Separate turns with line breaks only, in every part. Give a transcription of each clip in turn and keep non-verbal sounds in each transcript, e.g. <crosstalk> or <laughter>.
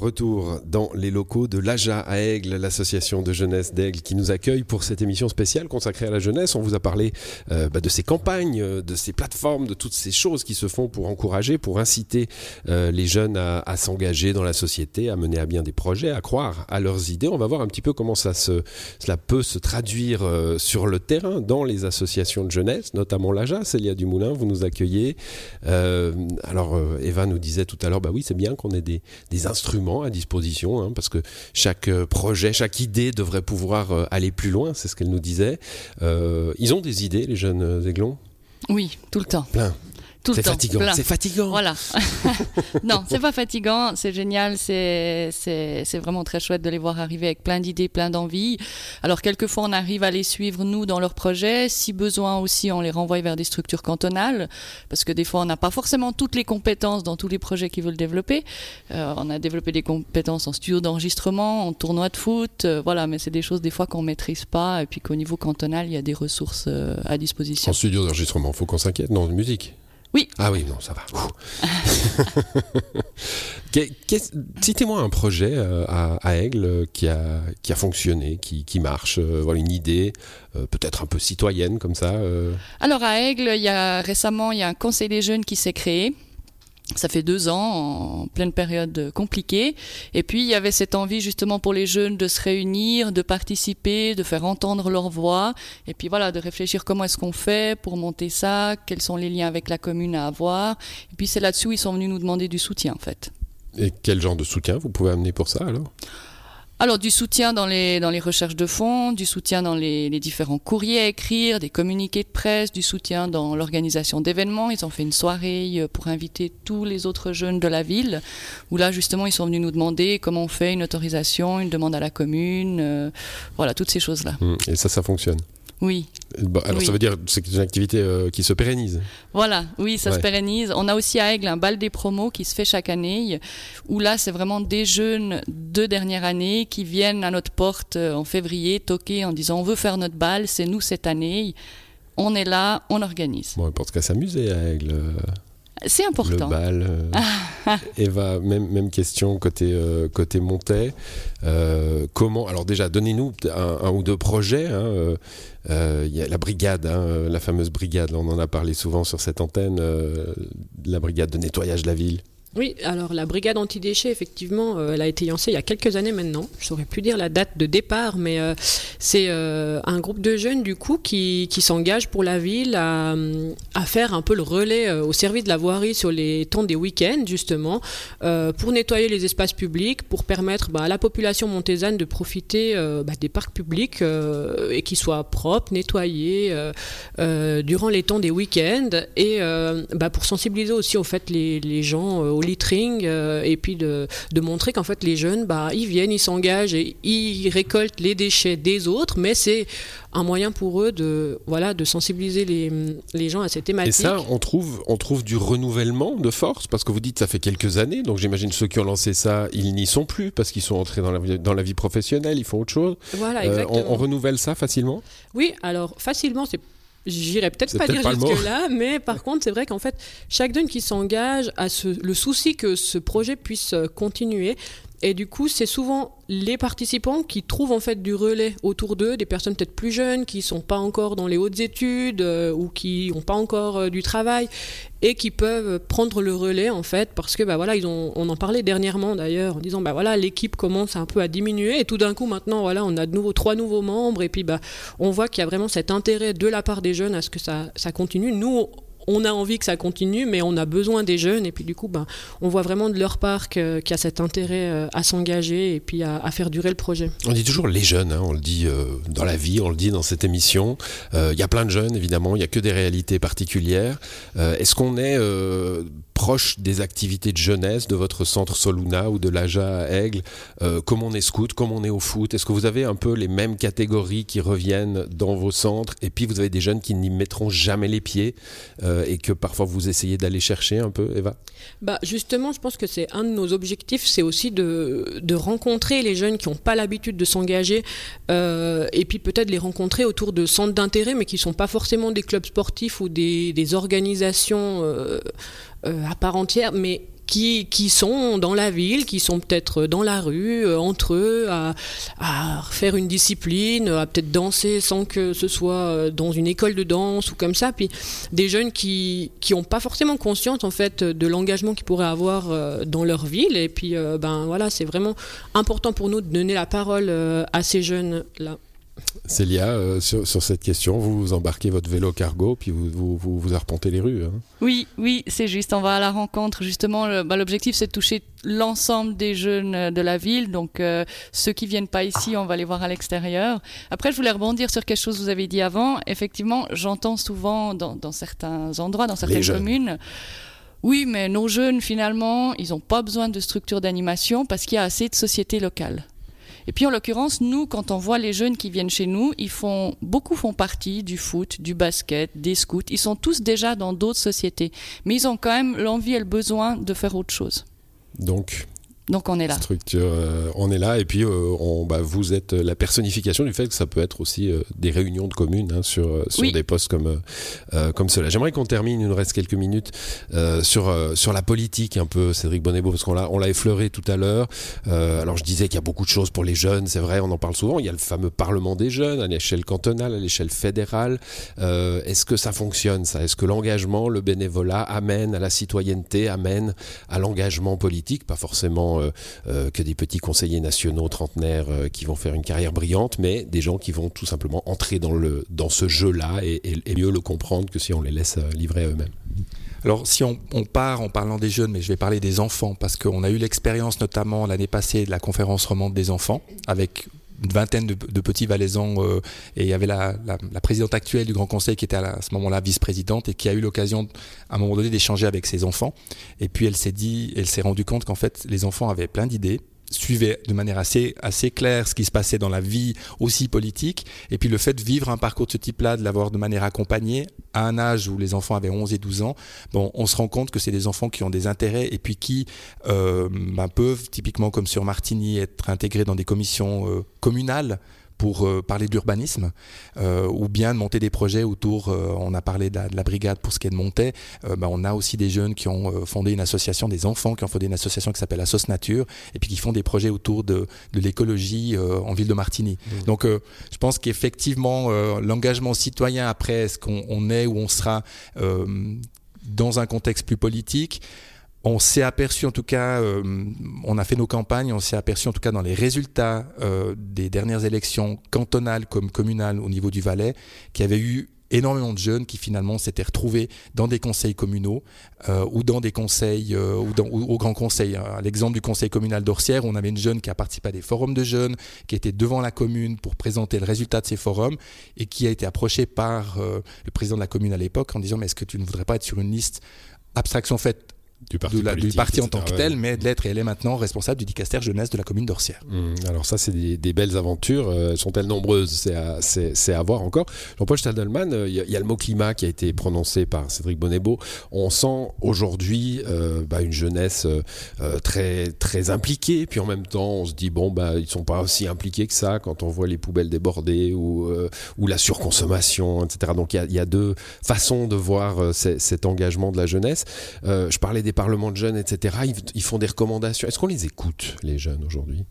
Retour dans les locaux de l'AJA à Aigle, l'association de jeunesse d'Aigle qui nous accueille pour cette émission spéciale consacrée à la jeunesse. On vous a parlé euh, bah, de ces campagnes, euh, de ces plateformes, de toutes ces choses qui se font pour encourager, pour inciter euh, les jeunes à, s'engager dans la société, à mener à bien des projets, à croire à leurs idées. On va voir un petit peu comment ça se, cela peut se traduire sur le terrain dans les associations de jeunesse, notamment l'AJA. Célia Dumoulin, vous nous accueillez. Alors Eva nous disait tout à l'heure, bah oui, c'est bien qu'on ait des instruments à disposition, hein, parce que chaque euh, projet, chaque idée devrait pouvoir euh, aller plus loin, c'est ce qu'elle nous disait. Euh, ils ont des idées, les jeunes aiglons
Oui, tout le temps.
Plein.
Tout le
C'est
temps.
fatigant.
plein.
C'est fatigant.
Voilà. <laughs> <laughs> non, c'est pas fatigant, c'est génial, c'est vraiment très chouette de les voir arriver avec plein d'idées, plein d'envies. Alors quelquefois on arrive à les suivre nous dans leurs projets, si besoin aussi on les renvoie vers des structures cantonales parce que des fois on n'a pas forcément toutes les compétences dans tous les projets qu'ils veulent développer. Euh, on a développé des compétences en studio d'enregistrement, en tournoi de foot, euh, voilà, mais c'est des choses des fois qu'on maîtrise pas et puis qu'au niveau cantonal il y a des ressources euh, à disposition.
En studio d'enregistrement, faut qu'on s'inquiète. Non, de musique.
Oui.
Ah oui, non, ça va. <laughs> Citez-moi un projet euh, à, à Aigle euh, qui a, qui a fonctionné, qui, qui marche, euh, voilà, une idée, euh, peut-être un peu citoyenne comme ça. euh.
Alors à Aigle, il y a récemment il y a un conseil des jeunes qui s'est créé. Ça fait deux ans, en pleine période compliquée. Et puis, il y avait cette envie justement pour les jeunes de se réunir, de participer, de faire entendre leur voix. Et puis voilà, de réfléchir comment est-ce qu'on fait pour monter ça, quels sont les liens avec la commune à avoir. Et puis, c'est là-dessus ils sont venus nous demander du soutien, en fait.
Et quel genre de soutien vous pouvez amener pour ça alors?
Alors du soutien dans les, dans les recherches de fonds, du soutien dans les, différents courriers à écrire, des communiqués de presse, du soutien dans l'organisation d'événements. Ils ont fait une soirée euh, pour inviter tous les autres jeunes de la ville, où là justement ils sont venus nous demander comment on fait une autorisation, une demande à la commune, euh, voilà, toutes ces choses-là.
Hum, Et ça, ça fonctionne?
Oui,
Bah, alors
Oui.
ça veut dire que c'est une activité euh, qui se pérennise.
Voilà, oui, ça
Ouais.
se pérennise. On a aussi à Aigle un bal des promos qui se fait chaque année, où là, c'est vraiment des jeunes de dernière année qui viennent à notre porte euh, en février toquer en disant on veut faire notre bal, c'est nous cette année. On est là, on organise.
Bon, n'importe qu'à s'amuser à Aigle.
C'est
Le
important.
bal. euh. <laughs> Eva, même, même question côté, euh, côté Montais. Euh, comment Alors déjà, donnez-nous un, un ou deux projets. hein, euh, Il y a la brigade, hein, la fameuse brigade, on en a parlé souvent sur cette antenne, la brigade de nettoyage de la ville.
Oui, alors la brigade anti-déchets, effectivement, euh, elle a été lancée il y a quelques années maintenant. Je saurais plus dire la date de départ, mais euh, c'est euh, un groupe de jeunes du coup qui, s'engagent pour la ville à, faire un peu le relais au service de la voirie sur les temps des week-ends justement, pour nettoyer les espaces publics, pour permettre bah, à la population montésane de profiter bah, des parcs publics et qu'ils soient propres, nettoyés durant les temps des week-ends et bah, pour sensibiliser aussi au fait les, gens au littering euh, et puis de, de montrer qu'en fait les jeunes bah, ils viennent, ils s'engagent et ils récoltent les déchets des autres mais c'est un moyen pour eux de, voilà, de sensibiliser les, les gens à cette
Et
thématique.
ça, on trouve, on trouve du renouvellement de force, parce que vous dites ça fait quelques années, donc j'imagine ceux qui ont lancé ça, ils n'y sont plus, parce qu'ils sont entrés dans la, vie- dans la vie professionnelle, ils font autre chose.
voilà,
Euh,
exactement.
on, on renouvelle ça facilement?
Oui, alors facilement, c'est J'irai peut-être pas dire jusque-là, mais par contre, c'est vrai qu'en fait, chaque jeune qui s'engage a ce- le souci que ce projet puisse euh, continuer. Et du coup, c'est souvent les participants qui trouvent en fait du relais autour d'eux, des personnes peut-être plus jeunes, qui sont pas encore dans les hautes études euh, ou qui n'ont pas encore euh, du travail et qui peuvent prendre le relais en fait parce que bah voilà ils ont on en parlait dernièrement d'ailleurs en disant bah voilà l'équipe commence un peu à diminuer et tout d'un coup maintenant voilà on a de nouveau trois nouveaux membres et puis bah on voit qu'il y a vraiment cet intérêt de la part des jeunes à ce que ça ça continue. Nous on a envie que ça continue, mais on a besoin des jeunes. Et puis du coup, ben, on voit vraiment de leur part qu'il y a cet intérêt euh, à s'engager et puis à, faire durer le projet.
On dit toujours les jeunes, hein, on le dit euh, dans la vie, on le dit dans cette émission. Euh, Il y a plein de jeunes, évidemment, il n'y a que des réalités particulières. Est-ce qu'on est, proche des activités de jeunesse de votre centre Soluna ou de l'AJA à Aigle Euh, Comme on est scout, comme on est au foot Est-ce que vous avez un peu les mêmes catégories qui reviennent dans vos centres Et puis vous avez des jeunes qui n'y mettront jamais les pieds euh, et que parfois vous essayez d'aller chercher un peu, Eva?
Bah justement, je pense que c'est un de nos objectifs, c'est aussi de, de rencontrer les jeunes qui n'ont pas l'habitude de s'engager, euh, et puis peut-être les rencontrer autour de centres d'intérêt, mais qui ne sont pas forcément des clubs sportifs ou des, des organisations à part entière, mais qui, qui sont dans la ville, qui sont peut-être dans la rue, euh, entre eux, à, faire une discipline, à peut-être danser sans que ce soit euh, dans une école de danse ou comme ça. Puis des jeunes qui n'ont pas forcément conscience en fait de l'engagement qu'ils pourraient avoir euh, dans leur ville. Et puis ben voilà, c'est vraiment important pour nous de donner la parole à ces jeunes là.
Célia, euh, sur, cette question, vous, embarquez votre vélo cargo, puis vous, vous, vous, arpentez les rues. Hein.
Oui, oui, c'est juste. On va à la rencontre. Justement, bah, l'objectif, c'est de toucher l'ensemble des jeunes euh, de la ville. Donc, euh, ceux qui viennent pas ici, on va les voir à l'extérieur. Après, je voulais rebondir sur quelque chose que vous avez dit avant. Effectivement, j'entends souvent dans, dans, certains endroits, dans certaines communes, oui, mais nos jeunes, finalement, ils n'ont pas besoin de structures d'animation parce qu'il y a assez de sociétés locales. Et puis en l'occurrence, nous, quand on voit les jeunes qui viennent chez nous, ils font beaucoup font partie du foot, du basket, des scouts. Ils sont tous déjà dans d'autres sociétés, mais ils ont quand même l'envie et le besoin de faire autre chose.
Donc,
donc on est là.
Structure, euh, on est là et puis euh, on, bah, vous êtes la personnification du fait que ça peut être aussi euh, des réunions de communes hein, sur, sur des postes comme, comme cela. J'aimerais qu'on termine, il nous reste quelques minutes, sur, sur la politique un peu, Cédric Bonnebeau, parce qu'on l'a, on l'a effleuré tout à l'heure. alors je disais qu'il y a beaucoup de choses pour les jeunes, c'est vrai, on en parle souvent. Il y a le fameux Parlement des jeunes à l'échelle cantonale, à l'échelle fédérale. est-ce que ça fonctionne ça? Est-ce que l'engagement, le bénévolat amène à la citoyenneté, amène à l'engagement politique? Pas forcément euh, euh, que des petits conseillers nationaux trentenaires euh, qui vont faire une carrière brillante, mais des gens qui vont tout simplement entrer dans, le, dans ce jeu-là et, mieux le comprendre que si on les laisse livrer à eux-mêmes.
Alors si on, part en parlant des jeunes, mais je vais parler des enfants, parce qu'on a eu l'expérience notamment l'année passée de la conférence romande des enfants, avec une vingtaine de, petits valaisans et il y avait la, présidente actuelle du Grand Conseil qui était à, ce moment-là vice-présidente et qui a eu l'occasion à un moment donné d'échanger avec ses enfants. Et puis elle s'est dit elle s'est rendue compte qu'en fait les enfants avaient plein d'idées suivait de manière assez, assez claire ce qui se passait dans la vie aussi politique. Et puis le fait de vivre un parcours de ce type-là, de l'avoir de manière accompagnée, à un âge où les enfants avaient 11 et 12 ans, bon, on se rend compte que c'est des enfants qui ont des intérêts et puis qui euh, ben, peuvent, typiquement comme sur Martigny, être intégrés dans des commissions euh, communales pour euh, parler d'urbanisme, euh, ou bien de monter des projets autour, euh, on a parlé de la, brigade pour ce qui est de Montaix, bah, on a aussi des jeunes qui ont fondé une association, des enfants qui ont fondé une association qui s'appelle Assos Nature, et puis qui font des projets autour de, de l'écologie en ville de Martigny. Mmh. Donc je pense qu'effectivement, l'engagement citoyen après, est-ce qu'on est ou on sera dans un contexte plus politique, on s'est aperçu en tout cas, euh, on a fait nos campagnes, on s'est aperçu en tout cas dans les résultats euh, des dernières élections cantonales comme communales au niveau du Valais, qu'il y avait eu énormément de jeunes qui finalement s'étaient retrouvés dans des conseils communaux euh, ou dans des conseils ou, dans, au grand conseil. À l'exemple du conseil communal d'Orsières, on avait une jeune qui a participé à des forums de jeunes, qui était devant la commune pour présenter le résultat de ces forums et qui a été approchée par le président de la commune à l'époque en disant mais est-ce que tu ne voudrais pas être sur une liste abstraction faite du parti, en tant que tel, mais de l'être. Et elle est maintenant responsable du dicaster jeunesse de la commune d'Orsières.
Mmh. alors ça, c'est des, belles aventures. Euh, sont-elles nombreuses? C'est à, voir encore. Jean-Paul Stadelman, euh, il y, a le mot climat qui a été prononcé par Cédric Bonnebeau. On sent aujourd'hui euh, bah, une jeunesse très, très impliquée. Puis en même temps, on se dit, bon, bah, ils ne sont pas aussi impliqués que ça quand on voit les poubelles débordées ou, ou la surconsommation, etc. Donc il y, a, deux façons de voir cet engagement de la jeunesse. je parlais des parlements de jeunes, etc., ils font des recommandations. Est-ce qu'on les écoute, les jeunes, aujourd'hui?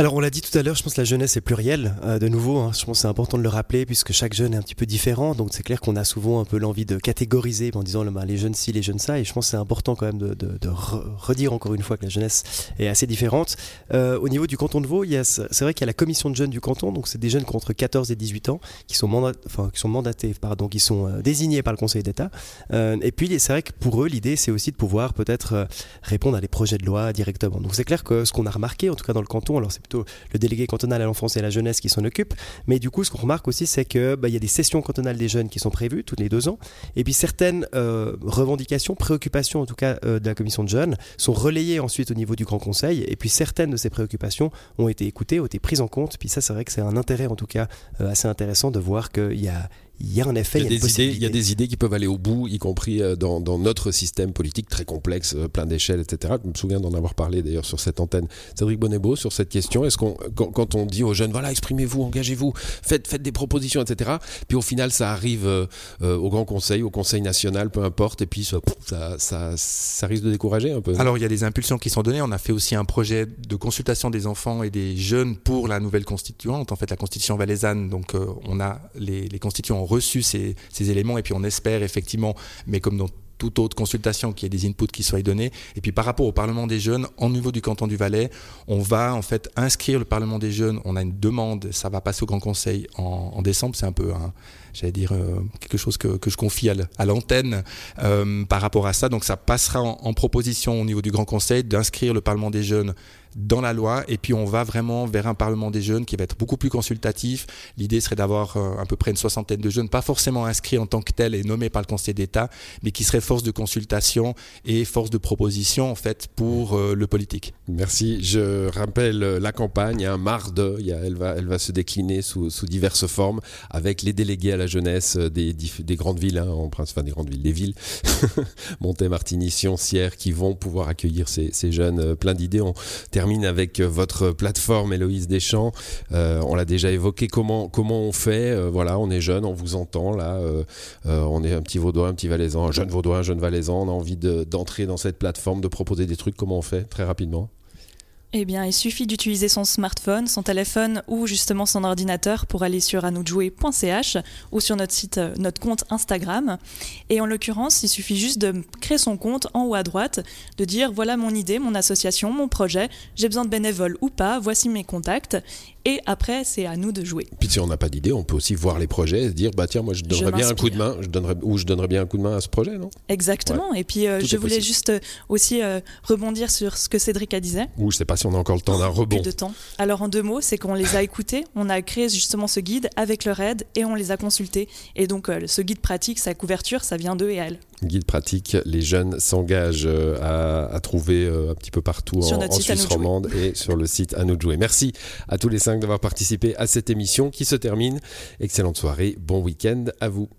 Alors on l'a dit tout à l'heure, je pense que la jeunesse est plurielle, euh, de nouveau, hein. je pense que c'est important de le rappeler puisque chaque jeune est un petit peu différent, donc c'est clair qu'on a souvent un peu l'envie de catégoriser en disant ben, les jeunes ci, les jeunes ça, et je pense que c'est important quand même de, redire encore une fois que la jeunesse est assez différente. Euh, au niveau du canton de Vaud, c'est vrai qu'il y a la commission de jeunes du canton, donc c'est des jeunes entre 14 et 18 ans, qui sont, enfin, qui sont mandatés, pardon, qui sont euh, désignés par le Conseil d'État, et puis c'est vrai que pour eux l'idée c'est aussi de pouvoir peut-être répondre à des projets de loi directement. Donc c'est clair que ce qu'on a remarqué, en tout cas dans le canton, alors c'est le délégué cantonal à l'enfance et à la jeunesse qui s'en occupe. Mais du coup, ce qu'on remarque aussi, c'est qu'il bah, y a des sessions cantonales des jeunes qui sont prévues tous les deux ans. Et puis certaines euh, revendications, préoccupations en tout cas euh, de la commission de jeunes sont relayées ensuite au niveau du Grand Conseil. Et puis certaines de ces préoccupations ont été écoutées, ont été prises en compte. Puis ça, c'est vrai que c'est un intérêt en tout cas euh, assez intéressant de voir qu'il y a il y a en effet
il y a,
il y a une
des idées, il y a des idées qui peuvent aller au bout, y compris euh, dans, dans notre système politique très complexe, euh, plein d'échelles, etc. Je me souviens d'en avoir parlé d'ailleurs sur cette antenne. Cédric Bonnebeau, sur cette question, est-ce qu'on, quand, quand on dit aux jeunes, voilà, exprimez-vous, engagez-vous, faites, faites des propositions, etc. Puis au final, ça arrive euh, euh, au Grand Conseil, au Conseil national, peu importe, et puis ça, ça, ça, ça risque de décourager un peu.
Alors il y a des impulsions qui sont données. On a fait aussi un projet de consultation des enfants et des jeunes pour la nouvelle constituante, en fait la constitution valaisanne. Donc euh, on a les, les constituants reçu ces, éléments et puis on espère effectivement, mais comme dans toute autre consultation, qu'il y ait des inputs qui soient donnés. Et puis par rapport au Parlement des jeunes, au niveau du canton du Valais, on va en fait inscrire le Parlement des jeunes. On a une demande, ça va passer au Grand Conseil en, décembre. C'est un peu j'allais dire euh, quelque chose que, je confie à l'antenne euh, par rapport à ça. Donc ça passera en proposition au niveau du Grand Conseil d'inscrire le Parlement des jeunes dans la loi et puis on va vraiment vers un Parlement des jeunes qui va être beaucoup plus consultatif. L'idée serait d'avoir euh, à peu près une soixantaine de jeunes, pas forcément inscrits en tant que tels et nommés par le Conseil d'État, mais qui seraient force de consultation et force de proposition en fait pour euh, le politique.
Merci. Je rappelle euh, la campagne, un marde, elle, va, se décliner sous, diverses formes avec les délégués à la jeunesse des, grandes villes, hein, en principe, enfin des grandes villes, des villes, <laughs> Montet, Martigny, Sion, Sierre, qui vont pouvoir accueillir ces, jeunes plein d'idées. Termine avec euh, votre plateforme Héloïse Deschamps. Euh, on l'a déjà évoqué. Comment, comment on fait Euh, Voilà, on est jeune, on vous entend là. on est un petit vaudois, un petit valaisan, un jeune vaudois, un jeune valaisan. On a envie de- d'entrer dans cette plateforme, de proposer des trucs. Comment on fait Très rapidement?
Eh bien, il suffit d'utiliser son smartphone, son téléphone ou justement son ordinateur pour aller sur anoujouer.ch ou sur notre site, euh, notre compte Instagram. Et en l'occurrence, il suffit juste de créer son compte en haut à droite, de dire voilà mon idée, mon association, mon projet, j'ai besoin de bénévoles ou pas, voici mes contacts. Et après, c'est à nous de jouer.
Puis si on n'a pas d'idée, on peut aussi voir les projets et se dire bah tiens moi je donnerais bien un coup de main, je donnerais ou je donnerais bien un coup de main à ce projet, non?
Exactement. Et puis, euh, je voulais
possible.
juste euh, aussi euh, rebondir sur ce que Cédric a disait.
Ou je sais pas si on a encore le temps d'un rebond.
Plus de temps. Alors en deux mots, c'est qu'on les a écoutés, on a créé justement ce guide avec leur aide et on les a consultés. Et donc euh, ce guide pratique, sa couverture, ça vient d'eux et elles.
Guide pratique, les jeunes s'engagent euh, à, à trouver euh, un petit peu partout
Sur
en, en Suisse romande et sur le site à nous de jouer. Merci à tous les cinq d'avoir participé à cette émission qui se termine. Excellente soirée, bon week-end à vous.